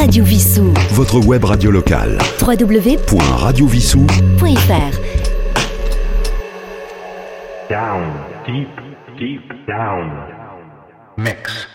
Radio Vissou. Votre web radio locale. www.radiovissou.fr Down, deep, deep down. Mix.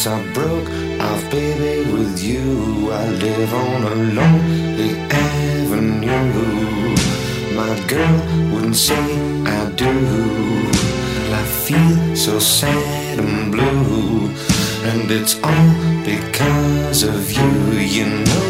Since I broke off, baby, with you. I live on a lonely avenue. My girl wouldn't say I do. I feel so sad and blue. And it's all because of you. You know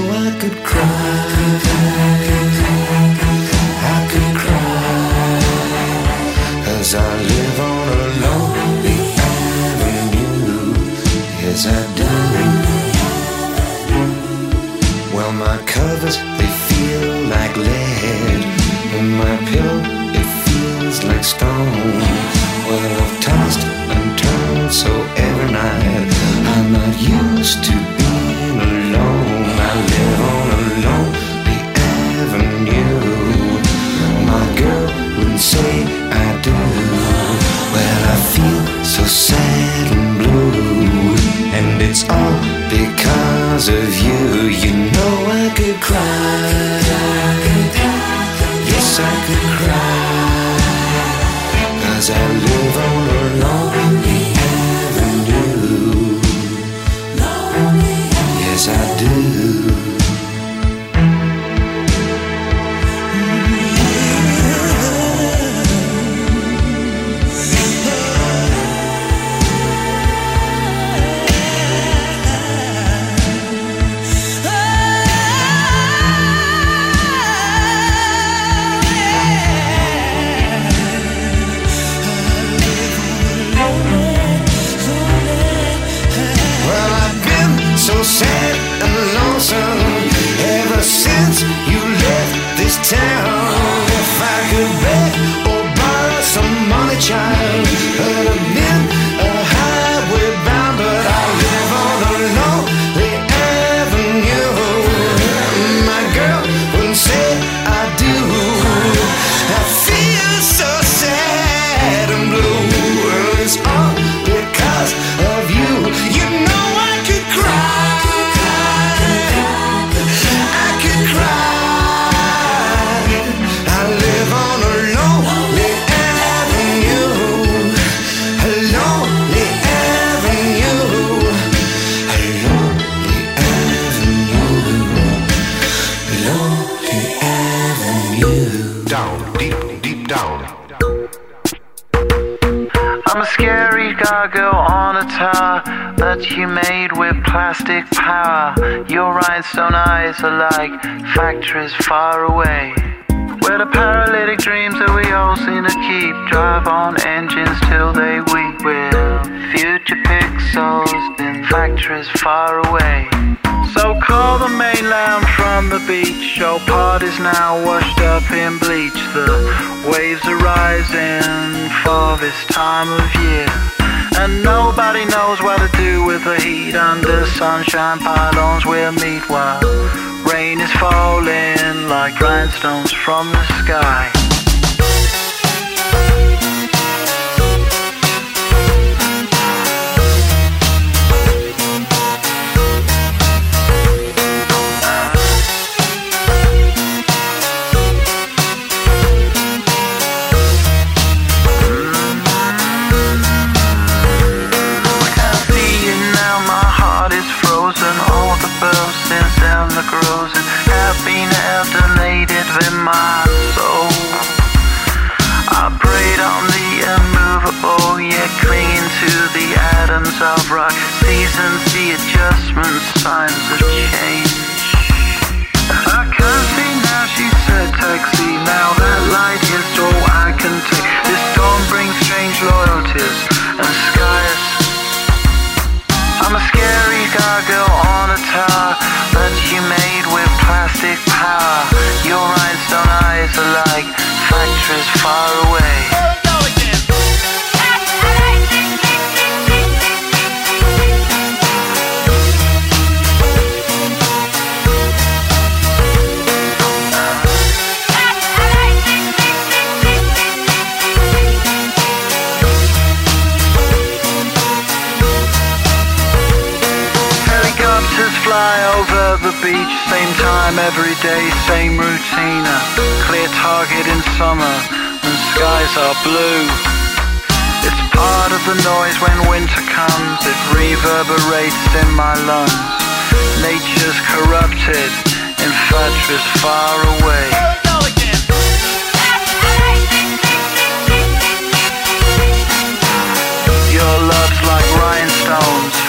you made with plastic power. Your rhinestone eyes are like factories far away. Where the paralytic dreams that we all seem to keep drive on engines till they weep. With future pixels in factories far away. So call the mainland from the beach. Your part is now washed up in bleach. The waves are rising for this time of year. And nobody knows what to do with the heat under sunshine pylons we'll meet while rain is falling like grindstones from the sky. The adjustments, signs of change. I can't see now, she said, taxi. Now that light is all I can take. This storm brings strange loyalties and skies. I'm a scary on a tower that you made with plastic power. Your rhinestone eyes are like factories far away. Target in summer and skies are blue. It's part of the noise when winter comes. It reverberates in my lungs. Nature's corrupted, infatuous far away. Your love's like rhinestones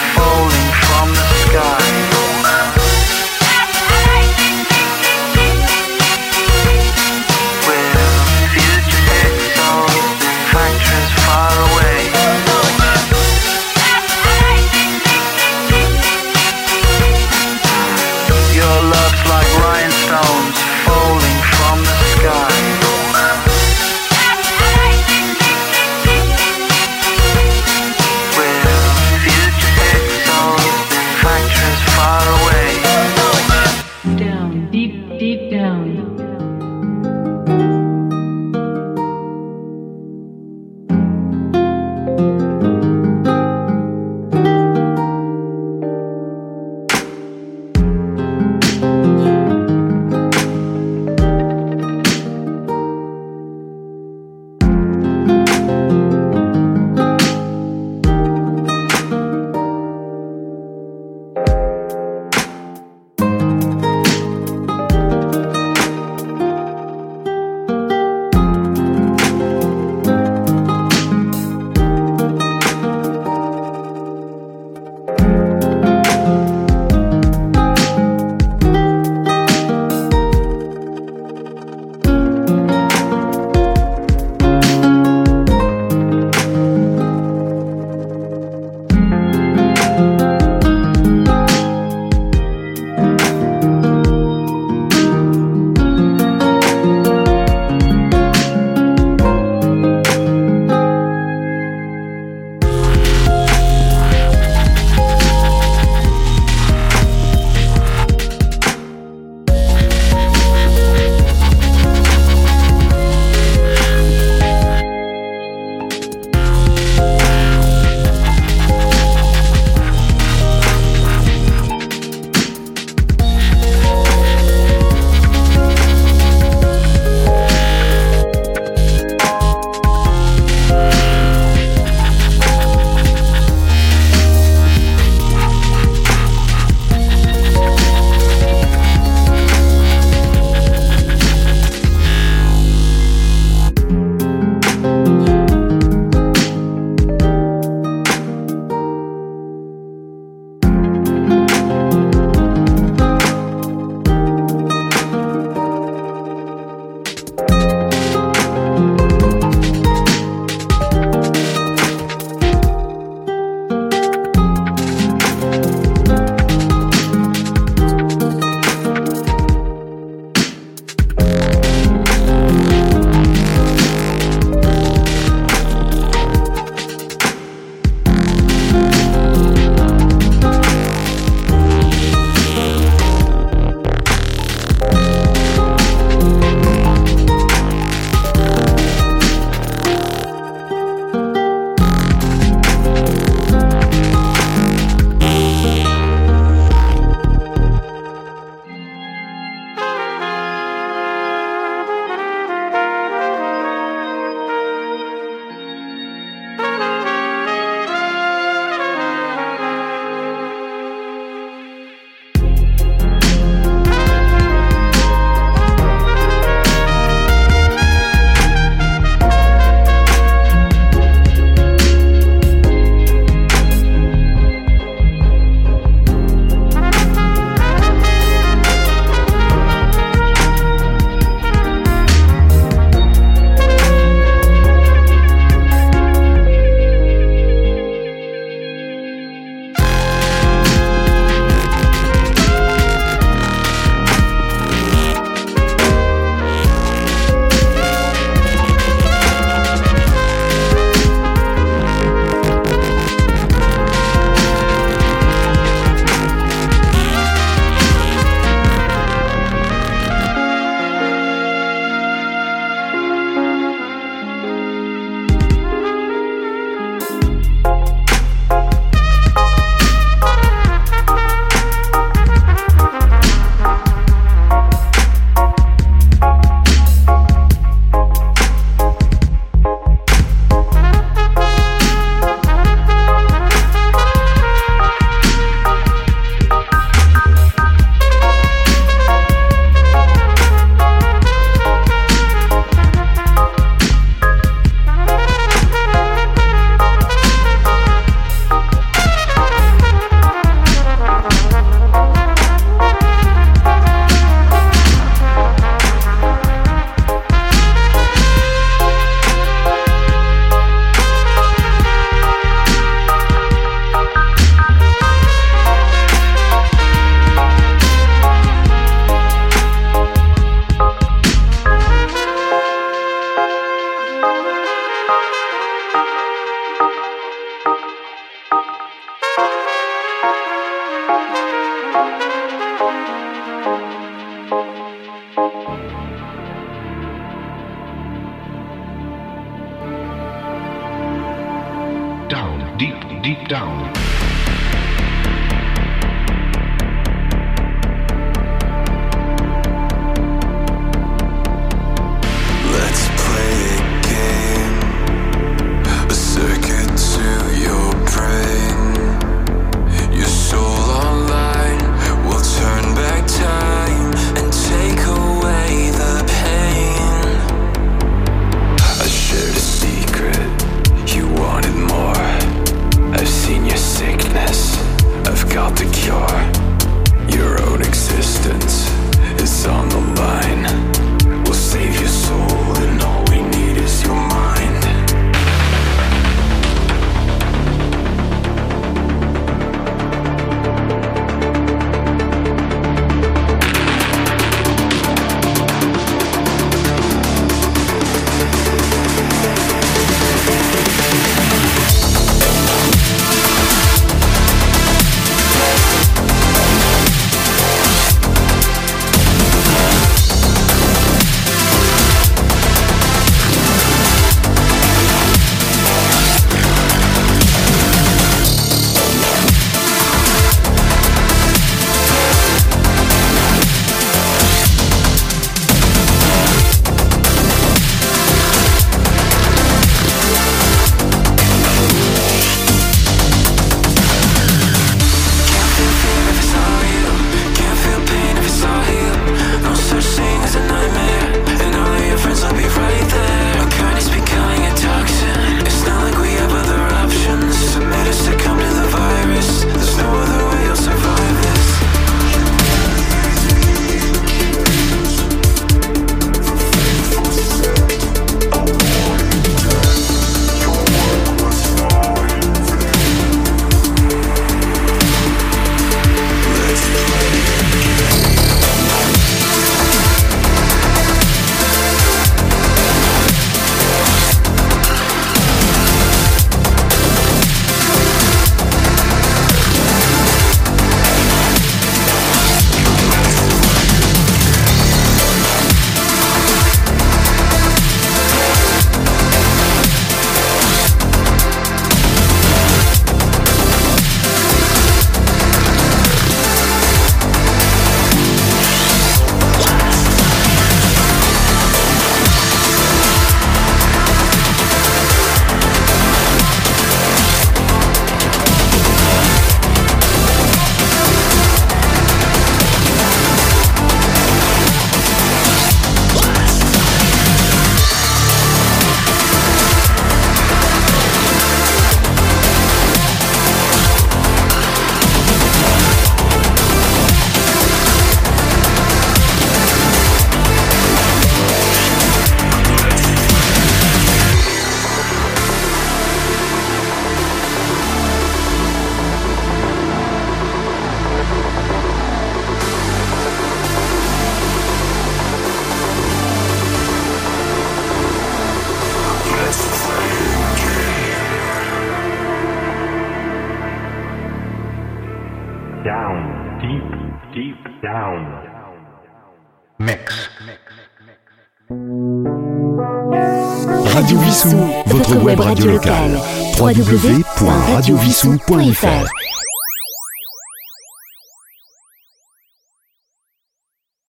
locale.